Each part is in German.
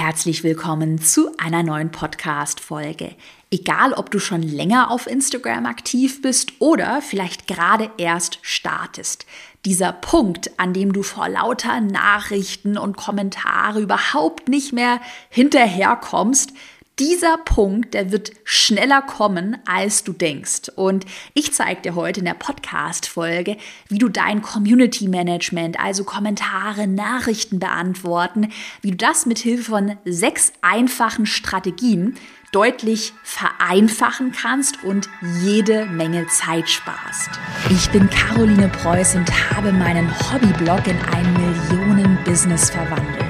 herzlich willkommen zu einer neuen Podcast-Folge. Egal, ob du schon länger auf Instagram aktiv bist oder vielleicht gerade erst startest. Dieser Punkt, an dem du vor lauter Nachrichten und Kommentare überhaupt nicht mehr hinterherkommst, dieser Punkt, der wird schneller kommen, als du denkst. Und ich zeige dir heute in der Podcast-Folge, wie du dein Community Management, also Kommentare, Nachrichten beantworten, wie du das mit Hilfe von sechs einfachen Strategien deutlich vereinfachen kannst und jede Menge Zeit sparst. Ich bin Caroline Preuß und habe meinen Hobbyblog in ein Millionen-Business verwandelt.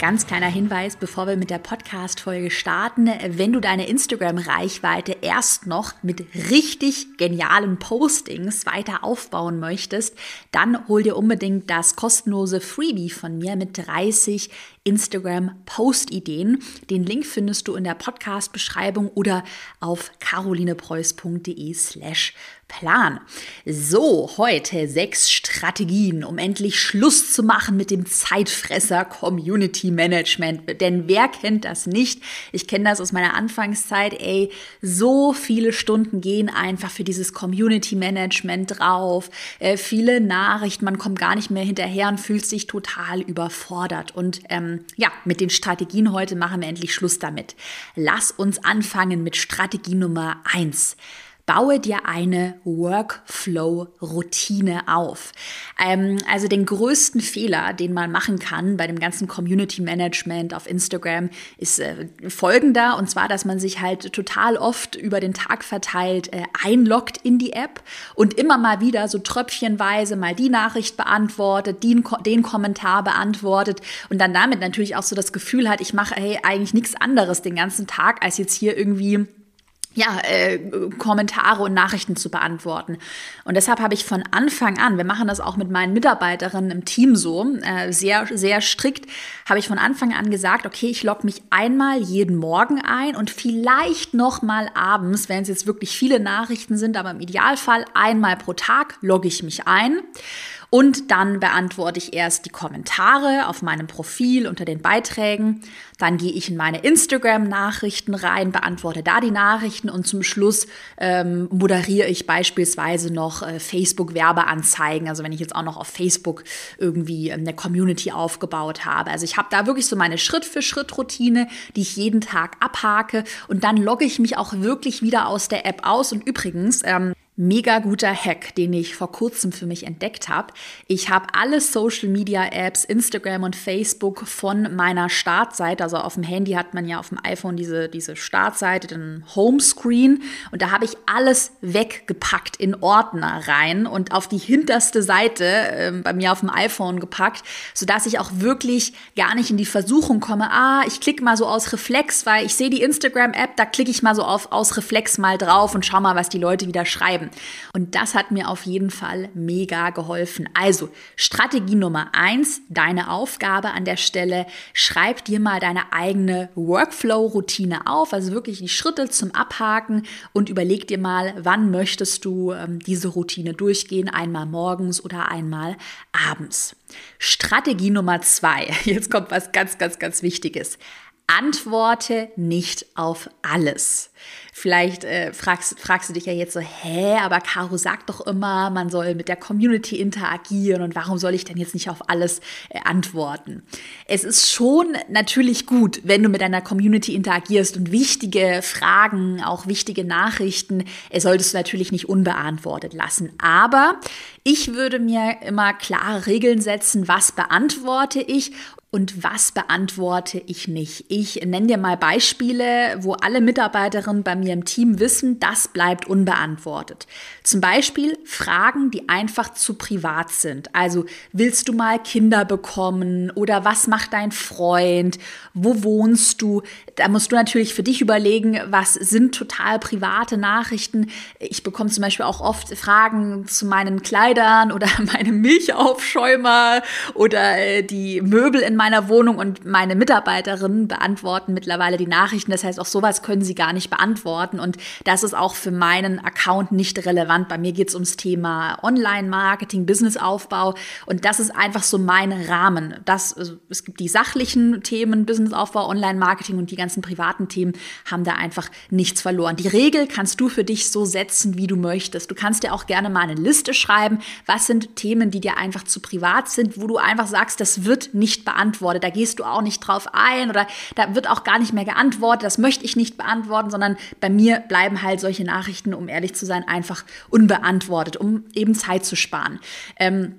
Ganz kleiner Hinweis, bevor wir mit der Podcast-Folge starten. Wenn du deine Instagram-Reichweite erst noch mit richtig genialen Postings weiter aufbauen möchtest, dann hol dir unbedingt das kostenlose Freebie von mir mit 30 Instagram-Post-Ideen. Den Link findest du in der Podcast-Beschreibung oder auf carolinepreuß.de slash Plan. So, heute sechs Strategien, um endlich Schluss zu machen mit dem Zeitfresser Community Management. Denn wer kennt das nicht? Ich kenne das aus meiner Anfangszeit. Ey, so viele Stunden gehen einfach für dieses Community Management drauf. Äh, viele Nachrichten, man kommt gar nicht mehr hinterher und fühlt sich total überfordert. Und ähm, ja, mit den Strategien heute machen wir endlich Schluss damit. Lass uns anfangen mit Strategie Nummer eins. Baue dir eine Workflow-Routine auf. Ähm, also den größten Fehler, den man machen kann bei dem ganzen Community Management auf Instagram, ist äh, folgender. Und zwar, dass man sich halt total oft über den Tag verteilt äh, einloggt in die App und immer mal wieder so tröpfchenweise mal die Nachricht beantwortet, den, den Kommentar beantwortet und dann damit natürlich auch so das Gefühl hat, ich mache hey, eigentlich nichts anderes den ganzen Tag, als jetzt hier irgendwie ja, äh, Kommentare und Nachrichten zu beantworten. Und deshalb habe ich von Anfang an, wir machen das auch mit meinen Mitarbeiterinnen im Team so, äh, sehr, sehr strikt, habe ich von Anfang an gesagt, okay, ich logge mich einmal jeden Morgen ein und vielleicht noch mal abends, wenn es jetzt wirklich viele Nachrichten sind, aber im Idealfall einmal pro Tag logge ich mich ein. Und dann beantworte ich erst die Kommentare auf meinem Profil unter den Beiträgen. Dann gehe ich in meine Instagram-Nachrichten rein, beantworte da die Nachrichten und zum Schluss ähm, moderiere ich beispielsweise noch äh, Facebook-Werbeanzeigen. Also wenn ich jetzt auch noch auf Facebook irgendwie ähm, eine Community aufgebaut habe. Also ich habe da wirklich so meine Schritt-für-Schritt-Routine, die ich jeden Tag abhake und dann logge ich mich auch wirklich wieder aus der App aus. Und übrigens, ähm, mega guter Hack, den ich vor kurzem für mich entdeckt habe. Ich habe alle Social Media Apps, Instagram und Facebook von meiner Startseite, also auf dem Handy hat man ja auf dem iPhone diese, diese Startseite, den Homescreen und da habe ich alles weggepackt in Ordner rein und auf die hinterste Seite äh, bei mir auf dem iPhone gepackt, sodass ich auch wirklich gar nicht in die Versuchung komme, ah, ich klicke mal so aus Reflex, weil ich sehe die Instagram App, da klicke ich mal so auf aus Reflex mal drauf und schau mal, was die Leute wieder schreiben bleiben. Und das hat mir auf jeden Fall mega geholfen. Also Strategie Nummer eins, deine Aufgabe an der Stelle, schreib dir mal deine eigene Workflow-Routine auf, also wirklich die Schritte zum Abhaken und überleg dir mal, wann möchtest du ähm, diese Routine durchgehen, einmal morgens oder einmal abends. Strategie Nummer zwei, jetzt kommt was ganz, ganz, ganz Wichtiges. Antworte nicht auf alles. Vielleicht äh, fragst, fragst du dich ja jetzt so, hä, aber Caro sagt doch immer, man soll mit der Community interagieren und warum soll ich denn jetzt nicht auf alles äh, antworten? Es ist schon natürlich gut, wenn du mit deiner Community interagierst und wichtige Fragen, auch wichtige Nachrichten, äh, solltest du natürlich nicht unbeantwortet lassen. Aber ich würde mir immer klare Regeln setzen, was beantworte ich und was beantworte ich nicht. Ich nenne dir mal Beispiele, wo alle Mitarbeiterinnen bei mir im Team wissen, das bleibt unbeantwortet. Zum Beispiel Fragen, die einfach zu privat sind. Also willst du mal Kinder bekommen oder was macht dein Freund? Wo wohnst du? Da musst du natürlich für dich überlegen, was sind total private Nachrichten. Ich bekomme zum Beispiel auch oft Fragen zu meinen Kleidern oder meinem Milchaufschäumer oder äh, die Möbel in meiner Wohnung und meine Mitarbeiterinnen beantworten mittlerweile die Nachrichten. Das heißt, auch sowas können sie gar nicht beantworten und das ist auch für meinen Account nicht relevant. Bei mir geht es ums Thema Online-Marketing, Businessaufbau und das ist einfach so mein Rahmen. Das, also es gibt die sachlichen Themen, Businessaufbau, Online-Marketing und die ganzen privaten Themen haben da einfach nichts verloren. Die Regel kannst du für dich so setzen, wie du möchtest. Du kannst dir auch gerne mal eine Liste schreiben, was sind Themen, die dir einfach zu privat sind, wo du einfach sagst, das wird nicht beantwortet. Da gehst du auch nicht drauf ein oder da wird auch gar nicht mehr geantwortet. Das möchte ich nicht beantworten, sondern bei mir bleiben halt solche Nachrichten, um ehrlich zu sein, einfach unbeantwortet, um eben Zeit zu sparen. Ähm,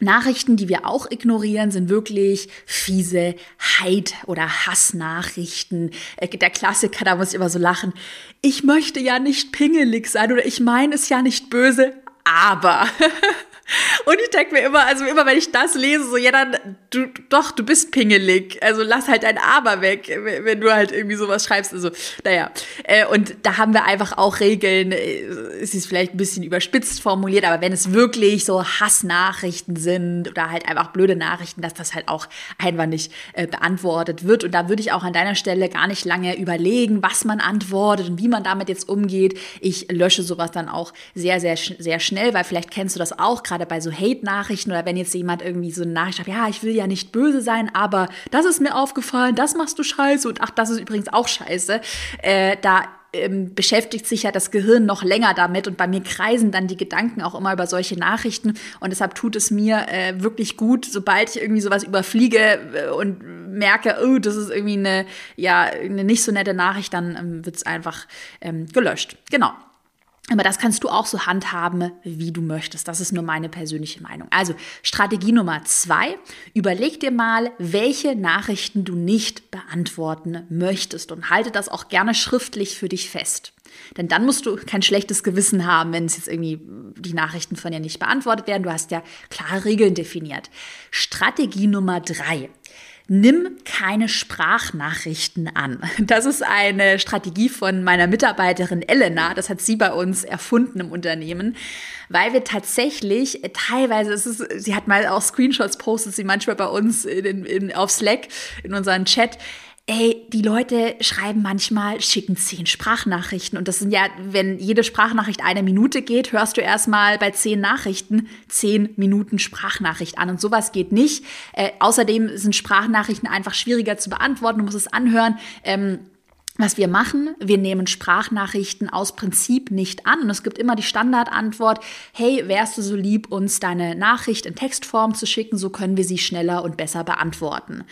Nachrichten, die wir auch ignorieren, sind wirklich fiese Heid- oder Hassnachrichten. Äh, der Klassiker, da muss ich immer so lachen. Ich möchte ja nicht pingelig sein oder ich meine es ja nicht böse, aber. Und ich denke mir immer, also immer wenn ich das lese, so, ja dann, du, doch, du bist pingelig. Also lass halt dein Aber weg, wenn du halt irgendwie sowas schreibst. Also, naja. Äh, und da haben wir einfach auch Regeln. Äh, es ist vielleicht ein bisschen überspitzt formuliert, aber wenn es wirklich so Hassnachrichten sind oder halt einfach blöde Nachrichten, dass das halt auch einfach nicht äh, beantwortet wird. Und da würde ich auch an deiner Stelle gar nicht lange überlegen, was man antwortet und wie man damit jetzt umgeht. Ich lösche sowas dann auch sehr, sehr, sehr schnell, weil vielleicht kennst du das auch gerade gerade bei so Hate-Nachrichten oder wenn jetzt jemand irgendwie so eine Nachricht hat, ja, ich will ja nicht böse sein, aber das ist mir aufgefallen, das machst du scheiße und ach, das ist übrigens auch scheiße, äh, da ähm, beschäftigt sich ja das Gehirn noch länger damit und bei mir kreisen dann die Gedanken auch immer über solche Nachrichten und deshalb tut es mir äh, wirklich gut, sobald ich irgendwie sowas überfliege äh, und merke, oh, das ist irgendwie eine, ja, eine nicht so nette Nachricht, dann ähm, wird es einfach ähm, gelöscht. Genau. Aber das kannst du auch so handhaben, wie du möchtest. Das ist nur meine persönliche Meinung. Also Strategie Nummer zwei, überleg dir mal, welche Nachrichten du nicht beantworten möchtest und halte das auch gerne schriftlich für dich fest. Denn dann musst du kein schlechtes Gewissen haben, wenn es jetzt irgendwie die Nachrichten von dir nicht beantwortet werden. Du hast ja klare Regeln definiert. Strategie Nummer drei. Nimm keine Sprachnachrichten an. Das ist eine Strategie von meiner Mitarbeiterin Elena. Das hat sie bei uns erfunden im Unternehmen, weil wir tatsächlich teilweise, es ist, sie hat mal auch Screenshots postet sie manchmal bei uns in, in, auf Slack in unseren Chat Ey, die Leute schreiben manchmal, schicken zehn Sprachnachrichten. Und das sind ja, wenn jede Sprachnachricht eine Minute geht, hörst du erstmal bei zehn Nachrichten zehn Minuten Sprachnachricht an. Und sowas geht nicht. Äh, außerdem sind Sprachnachrichten einfach schwieriger zu beantworten. Du musst es anhören. Ähm, was wir machen, wir nehmen Sprachnachrichten aus Prinzip nicht an und es gibt immer die Standardantwort, hey, wärst du so lieb, uns deine Nachricht in Textform zu schicken, so können wir sie schneller und besser beantworten.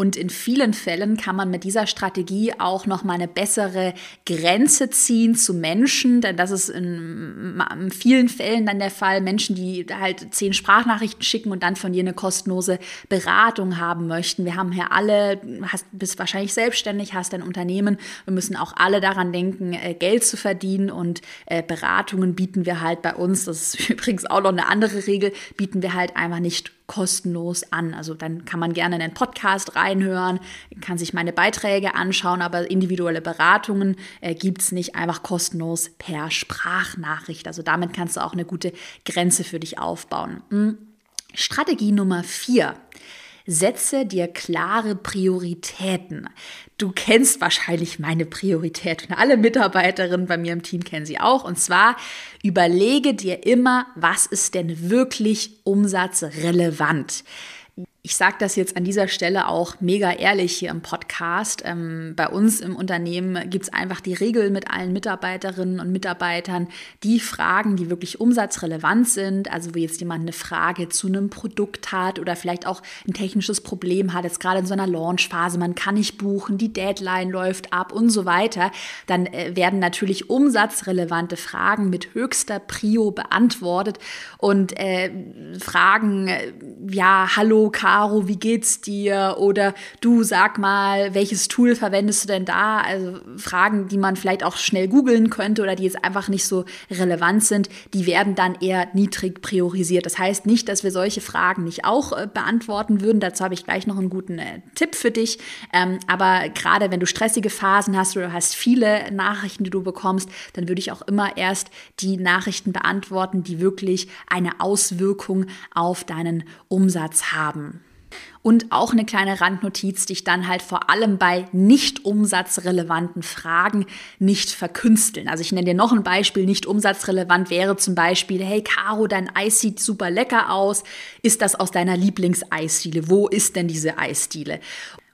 Und in vielen Fällen kann man mit dieser Strategie auch noch mal eine bessere Grenze ziehen zu Menschen, denn das ist in, in, vielen Fällen dann der Fall. Menschen, die halt zehn Sprachnachrichten schicken und dann von dir eine kostenlose Beratung haben möchten. Wir haben hier alle, hast, bist wahrscheinlich selbstständig, hast ein Unternehmen. Wir müssen auch alle daran denken, äh, Geld zu verdienen und äh, Beratungen bieten wir halt bei uns. Das ist übrigens auch noch eine andere Regel, bieten wir halt einfach nicht kostenlos an. Also dann kann man gerne in den Podcast reinhören, kann sich meine Beiträge anschauen, aber individuelle Beratungen äh, gibt es nicht einfach kostenlos per Sprachnachricht. Also damit kannst du auch eine gute Grenze für dich aufbauen. Hm. Strategie Nummer vier. Setze dir klare Prioritäten. Du kennst wahrscheinlich meine Priorität und alle Mitarbeiterinnen bei mir im Team kennen sie auch. Und zwar überlege dir immer, was ist denn wirklich umsatzrelevant ich sage das jetzt an dieser Stelle auch mega ehrlich hier im Podcast. Ähm, bei uns im Unternehmen gibt es einfach die Regel mit allen Mitarbeiterinnen und Mitarbeitern, die Fragen, die wirklich umsatzrelevant sind, also wo jetzt jemand eine Frage zu einem Produkt hat oder vielleicht auch ein technisches Problem hat, jetzt gerade in so einer Launchphase, man kann nicht buchen, die Deadline läuft ab und so weiter, dann äh, werden natürlich umsatzrelevante Fragen mit höchster Prio beantwortet und äh, Fragen, äh, ja, hallo, Karl, Caro, wie geht's dir? Oder du sag mal, welches Tool verwendest du denn da? Also Fragen, die man vielleicht auch schnell googeln könnte oder die jetzt einfach nicht so relevant sind, die werden dann eher niedrig priorisiert. Das heißt nicht, dass wir solche Fragen nicht auch äh, beantworten würden. Dazu habe ich gleich noch einen guten äh, Tipp für dich. Ähm, aber gerade wenn du stressige Phasen hast oder hast viele Nachrichten, die du bekommst, dann würde ich auch immer erst die Nachrichten beantworten, die wirklich eine Auswirkung auf deinen Umsatz haben. Und auch eine kleine Randnotiz, dich dann halt vor allem bei nicht umsatzrelevanten Fragen nicht verkünsteln. Also ich nenne dir noch ein Beispiel, nicht umsatzrelevant wäre zum Beispiel, hey Caro, dein Eis sieht super lecker aus. Ist das aus deiner Lieblingseisdiele? Wo ist denn diese Eisdiele?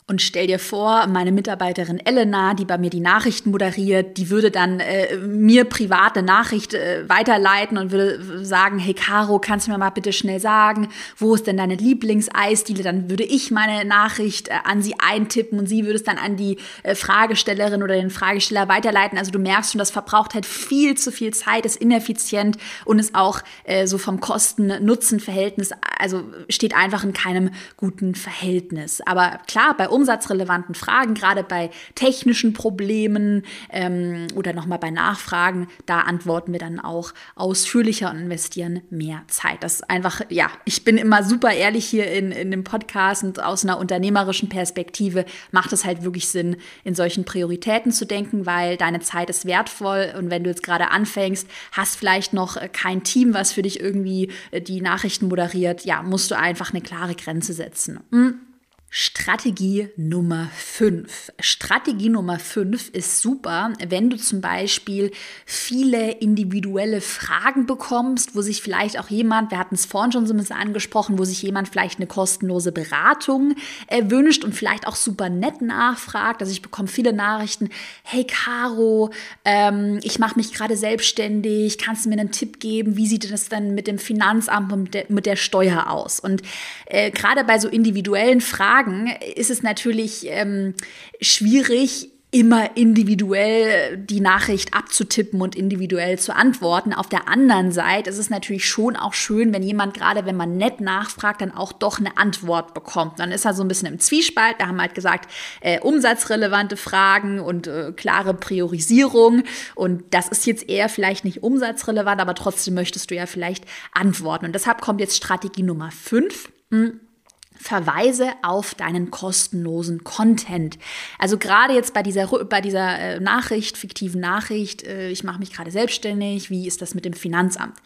Und stell dir vor, meine Mitarbeiterin Elena, die bei mir die Nachrichten moderiert, die würde dann äh, mir private Nachricht äh, weiterleiten und würde sagen, hey Caro, kannst du mir mal bitte schnell sagen, wo ist denn deine Lieblingseisdiele? Dann würde ich meine Nachricht äh, an sie eintippen und sie würde es dann an die äh, Fragestellerin oder den Fragesteller weiterleiten. Also du merkst schon, das verbraucht halt viel zu viel Zeit, ist ineffizient und ist auch äh, so vom Kosten-Nutzen-Verhältnis, also steht einfach in keinem guten Verhältnis. Aber klar, bei umsatzrelevanten Fragen, gerade bei technischen Problemen ähm, oder nochmal bei Nachfragen, da antworten wir dann auch ausführlicher und investieren mehr Zeit. Das ist einfach, ja, ich bin immer super ehrlich hier in, in dem Podcast und aus einer unternehmerischen Perspektive macht es halt wirklich Sinn, in solchen Prioritäten zu denken, weil deine Zeit ist wertvoll und wenn du jetzt gerade anfängst, hast vielleicht noch kein Team, was für dich irgendwie äh, die Nachrichten moderiert, ja, musst du einfach eine klare Grenze setzen. Hm? Strategie Nummer 5. Strategie Nummer 5 ist super, wenn du zum Beispiel viele individuelle Fragen bekommst, wo sich vielleicht auch jemand, wir hatten es vorhin schon so ein bisschen angesprochen, wo sich jemand vielleicht eine kostenlose Beratung äh, wünscht und vielleicht auch super nett nachfragt. Also ich bekomme viele Nachrichten, hey Caro, ähm, ich mache mich gerade selbstständig, kannst du mir einen Tipp geben, wie sieht das dann mit dem Finanzamt und mit der, mit der Steuer aus? Und äh, gerade bei so individuellen Fragen, sagen, ist es natürlich ähm, schwierig, immer individuell die Nachricht abzutippen und individuell zu antworten. Auf der anderen Seite ist es natürlich schon auch schön, wenn jemand gerade, wenn man nett nachfragt, dann auch doch eine Antwort bekommt. Dann ist er so ein bisschen im Zwiespalt. Wir haben halt gesagt, äh, umsatzrelevante Fragen und äh, klare Priorisierung. Und das ist jetzt eher vielleicht nicht umsatzrelevant, aber trotzdem möchtest du ja vielleicht antworten. Und deshalb kommt jetzt Strategie Nummer 5. Verweise auf deinen kostenlosen Content. Also gerade jetzt bei dieser, bei dieser äh, Nachricht, fiktiven Nachricht, äh, ich mache mich gerade selbstständig, wie ist das mit dem Finanzamt?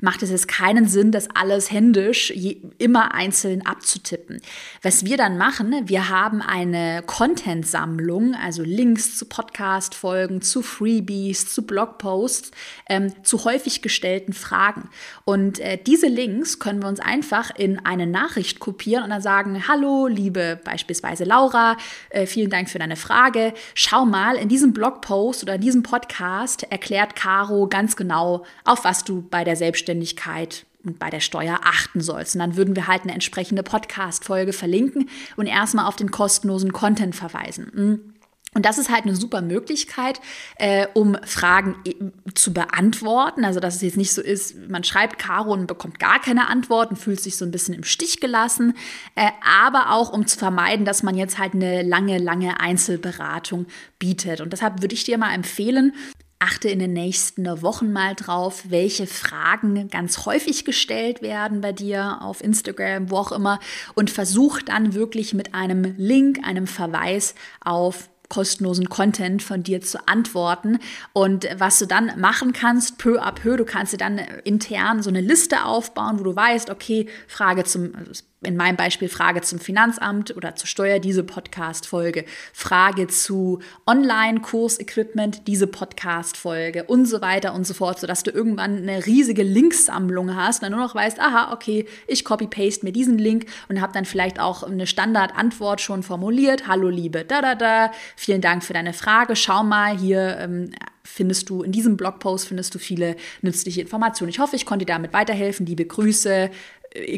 Macht es jetzt keinen Sinn, das alles händisch immer einzeln abzutippen. Was wir dann machen, wir haben eine Content-Sammlung, also Links zu Podcast-Folgen, zu Freebies, zu Blogposts, ähm, zu häufig gestellten Fragen. Und äh, diese Links können wir uns einfach in eine Nachricht kopieren und dann sagen, hallo, liebe beispielsweise Laura, äh, vielen Dank für deine Frage. Schau mal, in diesem Blogpost oder in diesem Podcast erklärt Caro ganz genau, auf was du bei der Selbstständigkeit und bei der Steuer achten sollst. Und dann würden wir halt eine entsprechende Podcast-Folge verlinken und erstmal auf den kostenlosen Content verweisen. Und das ist halt eine super Möglichkeit, äh, um Fragen äh, zu beantworten. Also, dass es jetzt nicht so ist, man schreibt Caro und bekommt gar keine Antworten, fühlt sich so ein bisschen im Stich gelassen. Äh, aber auch, um zu vermeiden, dass man jetzt halt eine lange, lange Einzelberatung bietet. Und deshalb würde ich dir mal empfehlen, achte in den nächsten Wochen mal drauf, welche Fragen ganz häufig gestellt werden bei dir auf Instagram, wo auch immer, und versuch dann wirklich mit einem Link, einem Verweis auf kostenlosen Content von dir zu antworten. Und was du dann machen kannst, peu à peu, du kannst dir dann intern so eine Liste aufbauen, wo du weißt, okay, Frage zum, also in meinem Beispiel Frage zum Finanzamt oder zur Steuer, diese Podcast-Folge, Frage zu Online-Kurs-Equipment, diese Podcast-Folge und so weiter und so fort, sodass du irgendwann eine riesige Linksammlung hast und dann nur noch weißt, aha, okay, ich copy-paste mir diesen Link und habe dann vielleicht auch eine Standardantwort schon formuliert. Hallo Liebe, da da da, vielen Dank für deine Frage. Schau mal, hier ähm, findest du in diesem Blogpost findest du viele nützliche Informationen. Ich hoffe, ich konnte dir damit weiterhelfen. Liebe Grüße,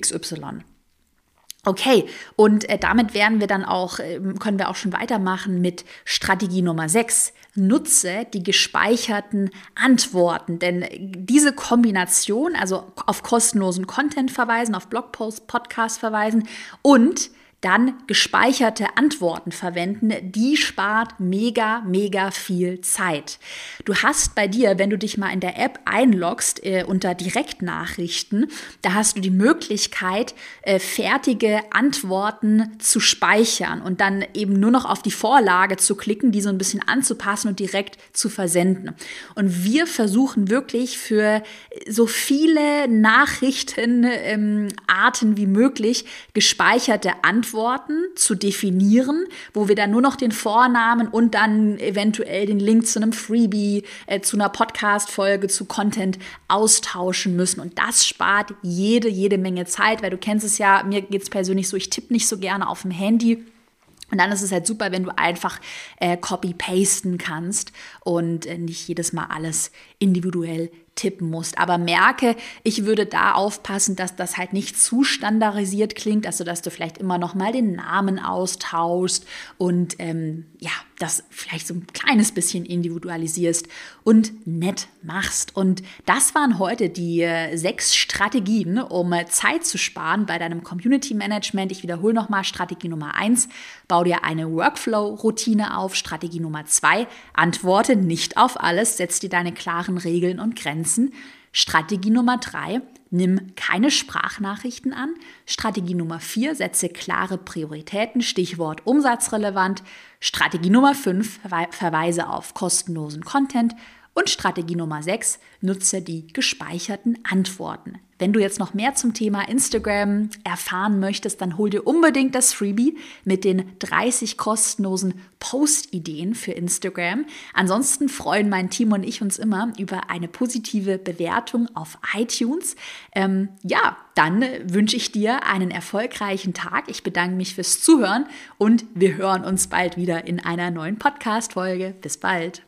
XY. Okay, und äh, damit werden wir dann auch, äh, können wir auch schon weitermachen mit Strategie Nummer 6. Nutze die gespeicherten Antworten, denn diese Kombination, also auf kostenlosen Content verweisen, auf Blogpost, Podcast verweisen und dann gespeicherte Antworten verwenden, die spart mega, mega viel Zeit. Du hast bei dir, wenn du dich mal in der App einloggst äh, unter Direktnachrichten, da hast du die Möglichkeit, äh, fertige Antworten zu speichern und dann eben nur noch auf die Vorlage zu klicken, die so ein bisschen anzupassen und direkt zu versenden. Und wir versuchen wirklich für so viele Nachrichtenarten ähm, wie möglich gespeicherte Antworten Antworten zu definieren, wo wir dann nur noch den Vornamen und dann eventuell den Link zu einem Freebie, äh, zu einer Podcast-Folge, zu Content austauschen müssen. Und das spart jede, jede Menge Zeit, weil du kennst es ja, mir geht es persönlich so, ich tippe nicht so gerne auf dem Handy. Und dann ist es halt super, wenn du einfach äh, copy-pasten kannst und äh, nicht jedes Mal alles individuell tippen musst. Aber merke, ich würde da aufpassen, dass das halt nicht zu standardisiert klingt, also dass du vielleicht immer noch mal den Namen austauschst und ähm, ja, das vielleicht so ein kleines bisschen individualisierst und nett machst. Und das waren heute die äh, sechs Strategien, um äh, Zeit zu sparen bei deinem Community Management. Ich wiederhole nochmal Strategie Nummer eins: bau dir eine Workflow-Routine auf. Strategie Nummer zwei: antworte nicht auf alles, setz dir deine klaren Regeln und Grenzen. Strategie Nummer drei, nimm keine Sprachnachrichten an. Strategie Nummer vier, setze klare Prioritäten, Stichwort umsatzrelevant. Strategie Nummer fünf, verweise auf kostenlosen Content. Und Strategie Nummer 6, nutze die gespeicherten Antworten. Wenn du jetzt noch mehr zum Thema Instagram erfahren möchtest, dann hol dir unbedingt das Freebie mit den 30 kostenlosen Post-Ideen für Instagram. Ansonsten freuen mein Team und ich uns immer über eine positive Bewertung auf iTunes. Ähm, ja, dann wünsche ich dir einen erfolgreichen Tag. Ich bedanke mich fürs Zuhören und wir hören uns bald wieder in einer neuen Podcast-Folge. Bis bald.